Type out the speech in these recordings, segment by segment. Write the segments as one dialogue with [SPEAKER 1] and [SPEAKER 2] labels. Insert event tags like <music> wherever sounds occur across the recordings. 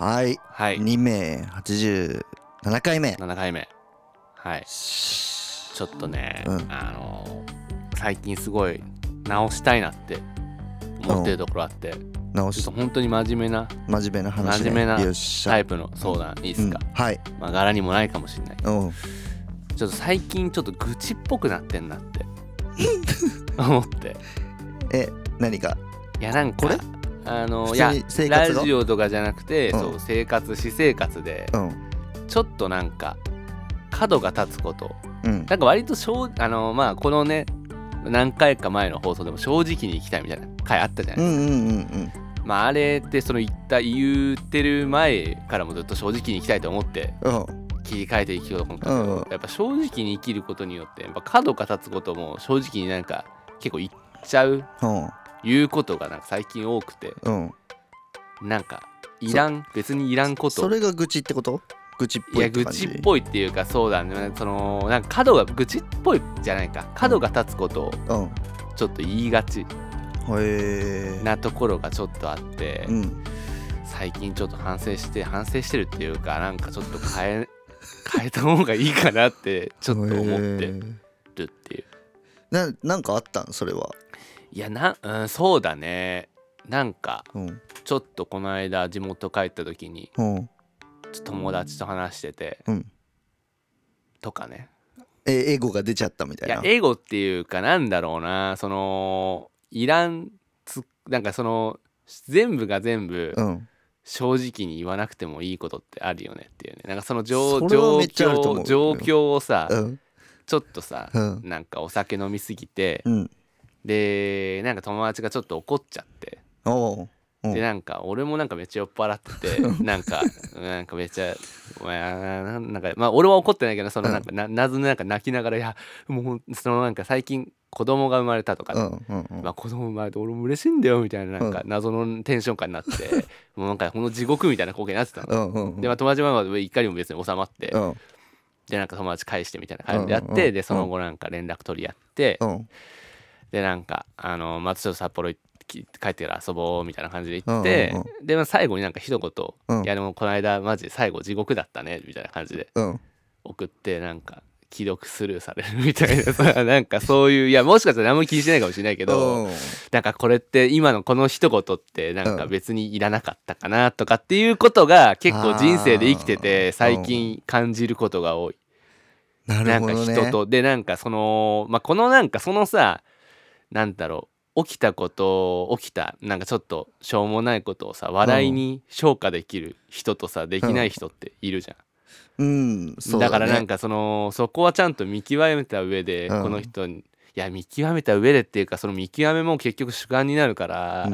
[SPEAKER 1] はい。
[SPEAKER 2] はい。
[SPEAKER 1] 2名87回目。
[SPEAKER 2] 7回目。はい。ちょっとね、
[SPEAKER 1] うん。
[SPEAKER 2] あの最近すごい直したいなって思ってるところあって、
[SPEAKER 1] 直し。
[SPEAKER 2] ちょっと本当に真面目な
[SPEAKER 1] 真面目な話、ね、
[SPEAKER 2] 真面目なタイプの相談いいですか、
[SPEAKER 1] うん。はい。
[SPEAKER 2] まあ柄にもないかもしれない
[SPEAKER 1] うん。
[SPEAKER 2] ちょっと最近ちょっと愚痴っぽくなってんなって。<laughs> 思って。
[SPEAKER 1] え何か？
[SPEAKER 2] いやなんか
[SPEAKER 1] これ？
[SPEAKER 2] あの
[SPEAKER 1] 普
[SPEAKER 2] いやラジオとかじゃなくて、
[SPEAKER 1] うん。
[SPEAKER 2] そう生活私生活で
[SPEAKER 1] うん。
[SPEAKER 2] ちょっとなんか角が立つこと。
[SPEAKER 1] うん。
[SPEAKER 2] なんか割と正あのまあこのね何回か前の放送でも正直に行きたいみたいな回あったじゃないですか、
[SPEAKER 1] うんうんうんうん。
[SPEAKER 2] まああれってその言った言ってる前からもずっと正直に行きたいと思って
[SPEAKER 1] うん。
[SPEAKER 2] 切り替えていきようと思ったけど、
[SPEAKER 1] うんうん。
[SPEAKER 2] やっぱ正直に生きることによってやっぱ角が立つことも正直になんか結構言っちゃう
[SPEAKER 1] うん
[SPEAKER 2] 言うことがなんか最近多くて
[SPEAKER 1] うん。
[SPEAKER 2] なんかいらん別にいらんこと。
[SPEAKER 1] それが愚痴ってこと？愚痴っ
[SPEAKER 2] いや愚
[SPEAKER 1] ぽいって感じ？
[SPEAKER 2] 痴っぽいっていうかそうだね。そのなんか角が愚痴っぽいじゃないか。角が立つことを
[SPEAKER 1] うん。
[SPEAKER 2] ちょっと言いがちなところがちょっとあって、
[SPEAKER 1] うん。
[SPEAKER 2] 最近ちょっと反省して反省してるっていうかなんかちょっと変え <laughs> 変えた方がいいかなってちょっと思って
[SPEAKER 1] へ
[SPEAKER 2] る
[SPEAKER 1] ー
[SPEAKER 2] っていう。
[SPEAKER 1] ななんかあったん？それはい
[SPEAKER 2] やな、うん、そうだね。なんか
[SPEAKER 1] うん。
[SPEAKER 2] ちょっとこの間地元帰った時に
[SPEAKER 1] うん。
[SPEAKER 2] ちょっと友達と話してて
[SPEAKER 1] うん。
[SPEAKER 2] とかね。
[SPEAKER 1] えエゴが出ちゃったみたいな。
[SPEAKER 2] いやエゴっていうかなんだろうな。そのいらんつなんかその全部が全部
[SPEAKER 1] うん。
[SPEAKER 2] 正直に言わなくてもいいことってあるよねっていうね。なんかその状況状況をさ、
[SPEAKER 1] うん。
[SPEAKER 2] ちょっとさ、
[SPEAKER 1] うん。
[SPEAKER 2] なんかお酒飲みすぎて、
[SPEAKER 1] うん
[SPEAKER 2] でなんか友達がちょっと怒っちゃって、
[SPEAKER 1] お
[SPEAKER 2] でなんか俺もなんかめっちゃ酔っ払ってて <laughs> なんかなんかめっちゃお前ななんかまあ俺は怒ってないけどそのなんかな謎でなんか泣きながらいやもうそのなんか最近子供が生まれたとか、
[SPEAKER 1] うんうんうん。
[SPEAKER 2] まあ、子供生まれて俺も嬉しいんだよみたいななんか謎のテンション感になって、<laughs> もうなんかこの地獄みたいな光景になってたの。
[SPEAKER 1] うんうんうん。
[SPEAKER 2] でまあ友達はまあ怒りも別に収まって、
[SPEAKER 1] うん。
[SPEAKER 2] でなんか友達返してみたいな感じでやって、
[SPEAKER 1] うんうん。うん
[SPEAKER 2] でその後なんか連絡取り合って、
[SPEAKER 1] うん
[SPEAKER 2] でなんかあのまたちょっと札幌行き帰ってから遊ぼうみたいな感じで言って、
[SPEAKER 1] うんうん
[SPEAKER 2] で、まあ、最後になんか一言、
[SPEAKER 1] うん。
[SPEAKER 2] いやでもこの間マジで最後地獄だったね」みたいな感じで
[SPEAKER 1] うん。
[SPEAKER 2] 送ってなんか既読スルーされるみたいなさ <laughs> なんかそういういやもしかしたら何も気にしてないかもしれないけど、
[SPEAKER 1] うん。
[SPEAKER 2] なんかこれって今のこの一言ってなんか
[SPEAKER 1] うん。
[SPEAKER 2] 別にいらなかったかなとかっていうことが結構人生で生きてて最近感じることが多い。
[SPEAKER 1] な
[SPEAKER 2] なんか
[SPEAKER 1] るほどね。
[SPEAKER 2] 人と。でなんかそのまあこのなんかそのさなんだろう起きたこと起きたなんかちょっとしょうもないことをさ笑いに消化できる人とさできない人っているじゃん、
[SPEAKER 1] うん。そう
[SPEAKER 2] だからなん
[SPEAKER 1] か
[SPEAKER 2] かそのそこはちゃんと見極めた上で
[SPEAKER 1] うん。
[SPEAKER 2] この人に、いや見極めた上でっていうかその見極めも結局主観になるから、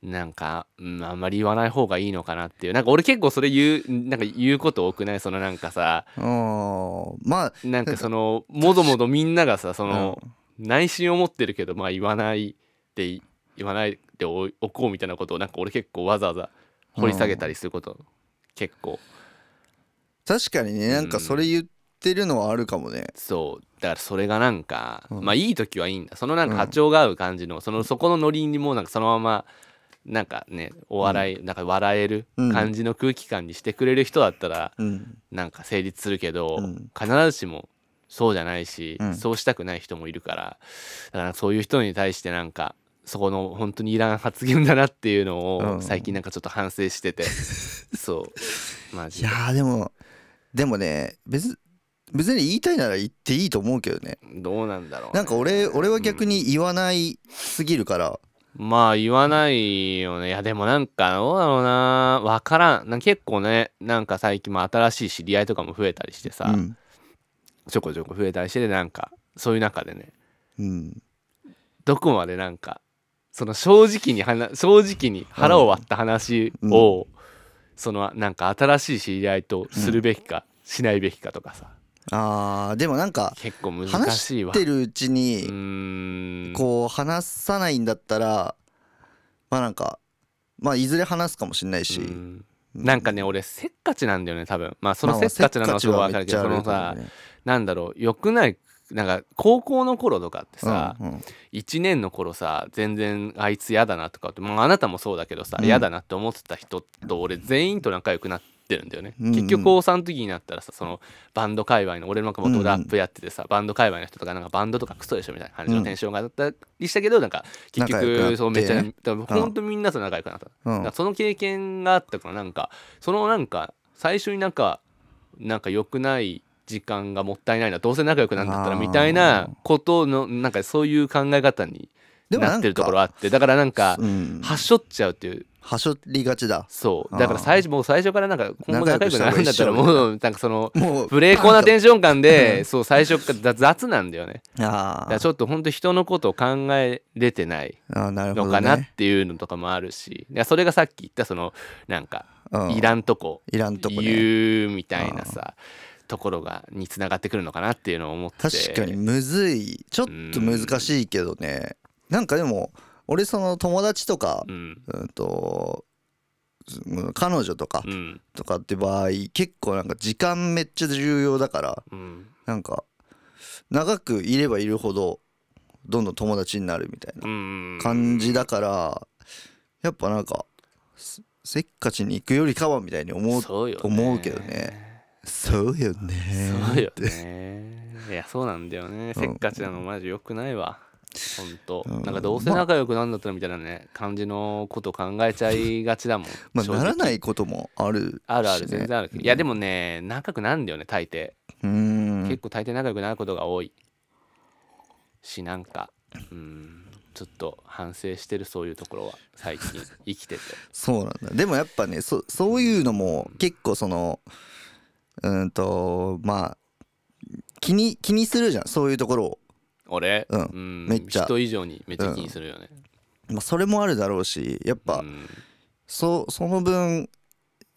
[SPEAKER 2] なんか、うん、あんまり言わない方がいいのかなっていう。なんか俺結構それ言うなんか言うこと多くない？そのなんかさ
[SPEAKER 1] まあ
[SPEAKER 2] なんかそのもどもどみんながさその、内心を持ってるけどまあ言わないで言わないでおおこうみたいなことをなんか俺結構わざわざ掘り下げたりすること、結構。
[SPEAKER 1] 確かにねなんかそれ言ってるのはあるかもね。
[SPEAKER 2] そう。だからそれがなんか、
[SPEAKER 1] うん。
[SPEAKER 2] まあいい時はいいんだ。そのなんか波長が合う感じの、そのそこのノリにもなんかそのままなんかねお笑い、なんか笑える感じの空気感にしてくれる人だったら、
[SPEAKER 1] うん。
[SPEAKER 2] なんか成立するけど、
[SPEAKER 1] うん。
[SPEAKER 2] 必ずしもそうじゃないし、
[SPEAKER 1] うん。
[SPEAKER 2] そうしたくない人もいるからだからそういう人に対してなんかそこの本当にいらん発言だなっていうのを
[SPEAKER 1] うん。
[SPEAKER 2] 最近なんかちょっと反省してて、<laughs> そう。マ
[SPEAKER 1] い
[SPEAKER 2] ジで。
[SPEAKER 1] やーでもでもね別別に言いたいなら言っていいと思うけどね。
[SPEAKER 2] どうなんだろうね、
[SPEAKER 1] なんか俺俺は逆に言わないすぎるから。
[SPEAKER 2] まあ言わないよね。いやでもなんかどうだろうな。わからん。なんか結構ねなんか最近も新しい知り合いとかも増えたりしてさ、
[SPEAKER 1] うん
[SPEAKER 2] ちょこちょこ増えたりしてなんかそういう中でね。
[SPEAKER 1] うん。
[SPEAKER 2] どこまでなんかその正直に話正直に腹を割った話を、そのなんか新しい知り合いとするべきか、しないべきかとかさ。
[SPEAKER 1] あーでもなんか
[SPEAKER 2] 結構難
[SPEAKER 1] 話
[SPEAKER 2] しいわ。
[SPEAKER 1] してるうち
[SPEAKER 2] う
[SPEAKER 1] にこう話さないんだったらまあなんかまあいずれ話すかもしれないし。
[SPEAKER 2] うんなんかね俺せっかちなんだよね多分。まあその
[SPEAKER 1] まあ
[SPEAKER 2] せっかちなのはすごい
[SPEAKER 1] せっ
[SPEAKER 2] わかるけどそのさなんだろう良くないなんか高校の頃とかってさ、
[SPEAKER 1] うんうん。
[SPEAKER 2] 1年の頃さ全然あいつ嫌だなとかって、まあ、あなたもそうだけどさ
[SPEAKER 1] うん。
[SPEAKER 2] 嫌、だなって思ってた人と俺全員と仲良くなってるんだよね、
[SPEAKER 1] うんうん
[SPEAKER 2] 結局高3の時になったらさそのバンド界隈の俺なんかもとラップやっててさ、バンド界隈の人とかなんかバンドとかクソでしょみたいな感じのテンションがあったりしたけど、なんか結局そうめっちゃ
[SPEAKER 1] ね
[SPEAKER 2] ほんとみんなと仲良くなった、
[SPEAKER 1] うん。
[SPEAKER 2] その経験があったからなんか。そのなんか最初になんかなんか良くない時間がもったいないなどうせ仲良くなんだったらみたいなことのなんかそういう考え方に
[SPEAKER 1] な
[SPEAKER 2] ってるところあってだからなんか
[SPEAKER 1] うん。
[SPEAKER 2] はしょっちゃうっていう。
[SPEAKER 1] はしょりがちだ。
[SPEAKER 2] そう。だから最初もう最初からなんか今後仲良くなるんだったらもうなんかその
[SPEAKER 1] もう
[SPEAKER 2] ブレーコーなテンション感
[SPEAKER 1] う
[SPEAKER 2] でそう最初から雑なんだよね。
[SPEAKER 1] あ
[SPEAKER 2] だから
[SPEAKER 1] ー
[SPEAKER 2] ちょっと本当人のことを考えれてない
[SPEAKER 1] あーなるほど
[SPEAKER 2] のかなっ
[SPEAKER 1] ね
[SPEAKER 2] ていうのとかもあるし。いやそれがさっき言ったそのなんか
[SPEAKER 1] うん。
[SPEAKER 2] いらんとこ
[SPEAKER 1] いらんとこね。
[SPEAKER 2] 言うみたいなさところがにつながってくるのかなっていうのを思って。
[SPEAKER 1] 確かにむずい。ちょっと難しいけどねなんかでも俺その友達とか
[SPEAKER 2] うん。
[SPEAKER 1] うんとうん彼女とか
[SPEAKER 2] うん。
[SPEAKER 1] とかって場合結構なんか時間めっちゃ重要だから
[SPEAKER 2] うん。
[SPEAKER 1] なんか長くいればいるほどどんどん友達になるみたいな
[SPEAKER 2] うん
[SPEAKER 1] 感じだからやっぱなんかせせっかちに行くよりかはみたいに思う思うけどね。そうよね
[SPEAKER 2] そうよねいやそうなんだよねせっかちなのマジよくないわほんと
[SPEAKER 1] うん。
[SPEAKER 2] なんかどうせ仲良くなんだったらみたいなね感じのこと考えちゃいがちだもん。<laughs>
[SPEAKER 1] まあならないこともあるし、ね、
[SPEAKER 2] あるある全然あるいやでもね仲良くなんだよね大抵。
[SPEAKER 1] うーん。
[SPEAKER 2] 結構大抵仲良くなることが多い。しなんかうんちょっと反省してるそういうところは最近 <laughs> 生きてて。
[SPEAKER 1] そうなんだ。でもやっぱねそそういうのも結構そのうーんとまあ気に気にするじゃん。そういうところを、
[SPEAKER 2] 俺、
[SPEAKER 1] うん。めっちゃ。
[SPEAKER 2] 人以上にめっちゃ気にするよね、
[SPEAKER 1] まあ、それもあるだろうしやっぱ、
[SPEAKER 2] うん。
[SPEAKER 1] そその分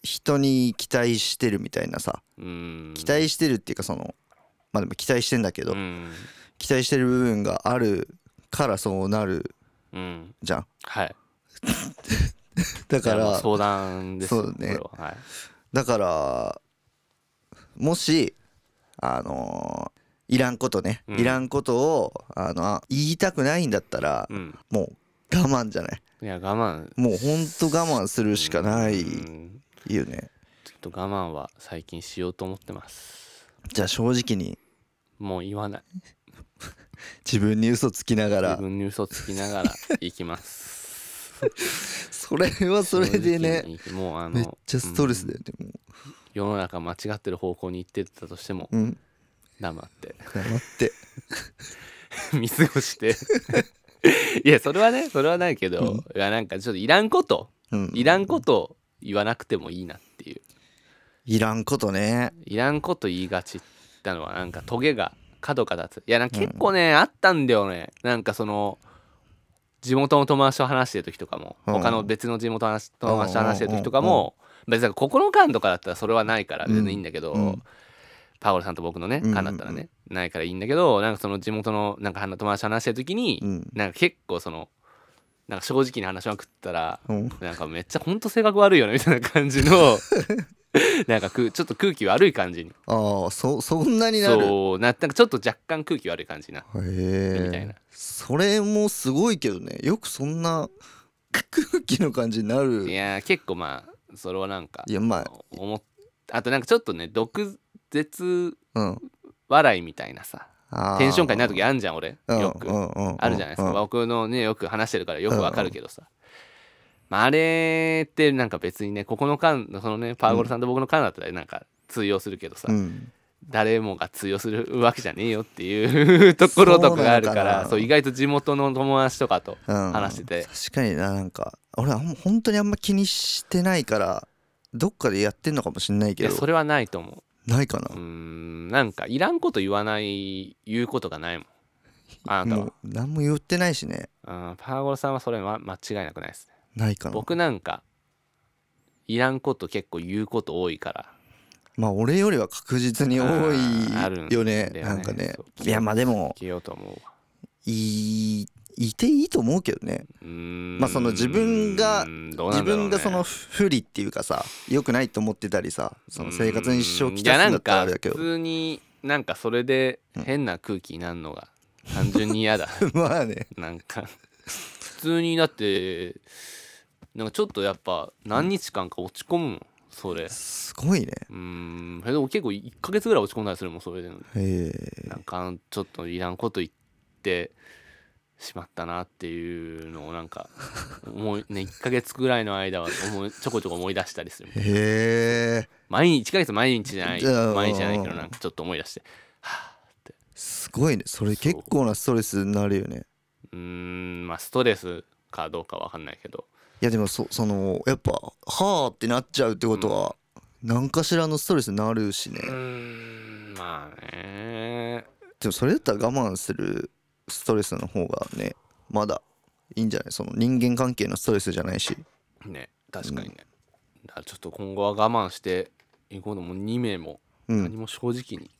[SPEAKER 1] 人に期待してるみたいなさ。
[SPEAKER 2] うん。
[SPEAKER 1] 期待してるっていうかそのまあでも期待してんだけど、
[SPEAKER 2] うん。
[SPEAKER 1] 期待してる部分があるからそうなる
[SPEAKER 2] うん。
[SPEAKER 1] じゃん。
[SPEAKER 2] はい。<laughs>
[SPEAKER 1] だから
[SPEAKER 2] いやもう相談ですよ
[SPEAKER 1] そうね。
[SPEAKER 2] これは。はい。
[SPEAKER 1] だからもしあのーいらんことね、
[SPEAKER 2] うん。
[SPEAKER 1] いらんことをあの言いたくないんだったら、
[SPEAKER 2] うん。
[SPEAKER 1] もう我慢じゃない。
[SPEAKER 2] いや我慢。
[SPEAKER 1] もうほんと我慢するしかない
[SPEAKER 2] うん。
[SPEAKER 1] よね。
[SPEAKER 2] ちょっと我慢は最近しようと思ってます。
[SPEAKER 1] じゃあ正直に。
[SPEAKER 2] もう言わない。
[SPEAKER 1] 自分に嘘つきなが
[SPEAKER 2] 自
[SPEAKER 1] ら
[SPEAKER 2] 分に嘘つきながら行きます。<laughs>
[SPEAKER 1] それはそれでね
[SPEAKER 2] 正直にもうあの
[SPEAKER 1] めっちゃストレスだよね、も
[SPEAKER 2] 世の中間違ってる方向に行ってたとしても
[SPEAKER 1] ううん
[SPEAKER 2] 黙って。
[SPEAKER 1] 黙って。<laughs>
[SPEAKER 2] 見過ごして。<laughs> いやそれはねそれはないけど、
[SPEAKER 1] うん。
[SPEAKER 2] いやなんかちょっといらんこと。
[SPEAKER 1] うん。
[SPEAKER 2] いらんこと言わなくてもいいなっていう。
[SPEAKER 1] いらんことね。
[SPEAKER 2] いらんこと言いがちったのはなんかトゲが角が立つ。いやなんか結構ね、あったんだよね。なんかその地元の友達と話してる時とかも、
[SPEAKER 1] うん。
[SPEAKER 2] 他の別の地元の話友達と話してる時とかも、別にここの間とかだったらそれはないから全然いいんだけど、
[SPEAKER 1] うん。うん
[SPEAKER 2] パウロさんと僕のね
[SPEAKER 1] うん
[SPEAKER 2] 間だったらね、ないからいいんだけどなんかその地元のなんか友達と話してる時に、
[SPEAKER 1] うん。
[SPEAKER 2] なんか結構そのなんか正直に話しまくったら
[SPEAKER 1] うん。
[SPEAKER 2] なんかめっちゃほんと性格悪いよねみたいな感じの <laughs> なんかくちょっと空気悪い感じに。
[SPEAKER 1] ああそそんなになる。
[SPEAKER 2] そうななんかちょっと若干空気悪い感じにな
[SPEAKER 1] へ
[SPEAKER 2] みたいな。
[SPEAKER 1] えそれもすごいけどね。よくそんな <laughs> 空気の感じになる。
[SPEAKER 2] いやー結構まあそれはなんか
[SPEAKER 1] いやまあ。
[SPEAKER 2] 思っあとなんかちょっとね毒舌
[SPEAKER 1] うん。
[SPEAKER 2] 笑いみたいなさテンション感になる時あんじゃん俺。
[SPEAKER 1] うん
[SPEAKER 2] よく。
[SPEAKER 1] うんうんうん。
[SPEAKER 2] あるじゃないですか。
[SPEAKER 1] うん。
[SPEAKER 2] 僕のねよく話してるからよくわかるけどさ。まああれってなんか別にねここの間そのねパワゴルさんと僕の間だったらなんか通用するけどさ
[SPEAKER 1] うん。
[SPEAKER 2] 誰もが通用するわけじゃねえよっていうところとかがあるからそう意外と地元の友達とかと
[SPEAKER 1] うん。
[SPEAKER 2] 話してて。
[SPEAKER 1] 確かにななんか。俺は本当にあんま気にしてないからどっかでやってんのかもしんないけど。
[SPEAKER 2] いやそれはないと思
[SPEAKER 1] ないかな。
[SPEAKER 2] うんなんかいらんこと言わない言うことがないもん。あなたは。
[SPEAKER 1] もう何も言ってないしね。
[SPEAKER 2] うんパワゴロさんはそれは間違いなくないですね。
[SPEAKER 1] ないかな。
[SPEAKER 2] 僕なんかいらんこと結構言うこと多いから。
[SPEAKER 1] まあ俺よりは確実に多
[SPEAKER 2] ああるん
[SPEAKER 1] いよね
[SPEAKER 2] だよね。
[SPEAKER 1] なんかね。
[SPEAKER 2] そう。
[SPEAKER 1] いやまあでも
[SPEAKER 2] 消えようと思うわ。
[SPEAKER 1] いいいていいと思うけどね。まあその自分が自分がその不利っていうかさ良くないと思ってたりさその生活に支障をきたすんだったらあれだけど。
[SPEAKER 2] いやなんか普通になんかそれで変な空気になるのが単純に嫌だ。<laughs>
[SPEAKER 1] まあね。
[SPEAKER 2] なんか普通にだってなんかちょっとやっぱ何日間か落ち込むもんそれ。
[SPEAKER 1] すごいね。
[SPEAKER 2] うーん。でも結構1ヶ月ぐらい落ち込んだりするもんそれで
[SPEAKER 1] へえ。
[SPEAKER 2] なんかちょっといらんこと言ってしまったなっていうのをなんか思いね1ヶ月ぐらいの間は思いちょこちょこ思い出したりする。
[SPEAKER 1] へえ。
[SPEAKER 2] 毎日1ヶ月毎日じゃない毎日じゃないけどなんかちょっと思い出してはあって。
[SPEAKER 1] すごいね。それ結構なストレスになるよね。
[SPEAKER 2] うーんまあストレスかどうかわかんないけど。
[SPEAKER 1] いやでもそそのやっぱはあってなっちゃうってことは、何かしらのストレスになるしね、
[SPEAKER 2] うーんまあね。
[SPEAKER 1] でもそれだったら我慢するストレスの方がねまだいいんじゃない？その人間関係のストレスじゃないし。
[SPEAKER 2] ね確かにね、だからちょっと今後は我慢していこうともう。2名も。
[SPEAKER 1] うん。
[SPEAKER 2] 何も正直に。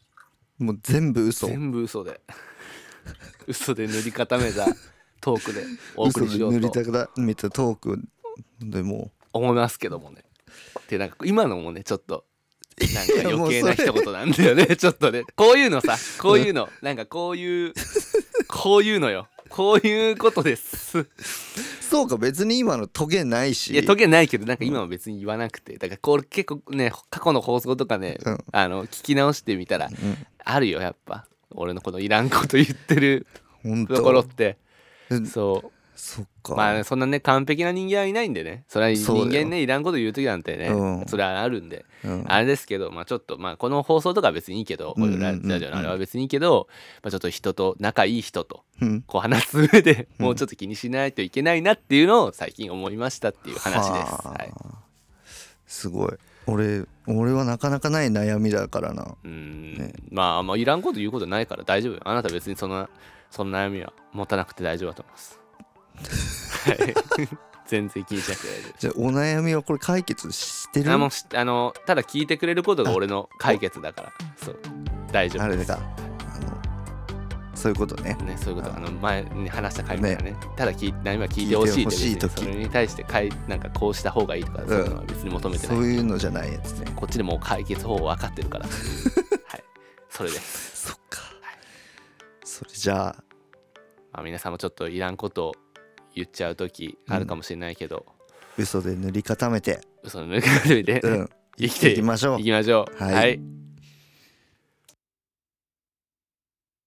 [SPEAKER 1] もう全部嘘。
[SPEAKER 2] 全部嘘で。嘘で塗り固めたトークでお送
[SPEAKER 1] り
[SPEAKER 2] りしようと。
[SPEAKER 1] たくめたトークでも
[SPEAKER 2] 思いますけどもね。でなんか今のもねちょっとなんか余計な <laughs> 一言なんだよね。ちょっとね。こういうのさこういうの。なんかこういうこういうのよ。こういうことです。
[SPEAKER 1] そうか別に今のトゲないし。
[SPEAKER 2] いやトゲないけどなんか今は別に言わなくて。だからこれ結構ね過去の放送とかね、
[SPEAKER 1] うん。
[SPEAKER 2] あの聞き直してみたら
[SPEAKER 1] うん。
[SPEAKER 2] あるよやっぱ。俺のこのいらんこと言ってる
[SPEAKER 1] 本
[SPEAKER 2] ところっ
[SPEAKER 1] 当
[SPEAKER 2] て。
[SPEAKER 1] え
[SPEAKER 2] そう
[SPEAKER 1] そっか、
[SPEAKER 2] まあねそんなね完璧な人間はいないんでね。それは人間ねいらんこと言う時なんてね、
[SPEAKER 1] うん。
[SPEAKER 2] それはあるんで、
[SPEAKER 1] うん。
[SPEAKER 2] あれですけどまあちょっとまあこの放送とかは別にいいけどこう
[SPEAKER 1] んうんうん。うん
[SPEAKER 2] ラジオのあれは別にいいけど、まあ、ちょっと人と仲いい人と
[SPEAKER 1] うん。
[SPEAKER 2] こう話す上で
[SPEAKER 1] うん。
[SPEAKER 2] もうちょっと気にしないといけないなっていうのを最近思いましたっていう話です。
[SPEAKER 1] は
[SPEAKER 2] い、
[SPEAKER 1] すごい。俺俺はなかなかない悩みだからな。
[SPEAKER 2] うーん、
[SPEAKER 1] ね。
[SPEAKER 2] まあまあいらんこと言うことないから大丈夫よ。あなた別にそんなそんな悩みは持たなくて大丈夫だと思います。は <laughs> い全然気にしなくて大丈夫。
[SPEAKER 1] じゃあお悩みはこれ解決してる？
[SPEAKER 2] あもうしあのただ聞いてくれることが俺の解決だから。そう。大丈夫です。
[SPEAKER 1] あれかあのそういうことね。
[SPEAKER 2] ね、そういうこと。あの前に話した回みたいなね。ただ聞い悩みは聞いてほしいって
[SPEAKER 1] 聞いてほしい時。
[SPEAKER 2] 別にそれに対してかいなんかこうした方がいいとかそういうのは別に求めてない、
[SPEAKER 1] そういうのじゃないやつね。
[SPEAKER 2] こっちでもう解決方法分かってるから。<laughs> はい。それです、
[SPEAKER 1] そっか。それじゃあ。
[SPEAKER 2] まあ、皆さんもちょっといらんことを言っちゃう時あるかもしれないけど、
[SPEAKER 1] 嘘で塗り固めて。
[SPEAKER 2] 嘘の抜け始めて、
[SPEAKER 1] うん。<laughs> 生きていきましょう。
[SPEAKER 2] いきましょう。
[SPEAKER 1] はい。
[SPEAKER 2] はい